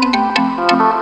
Música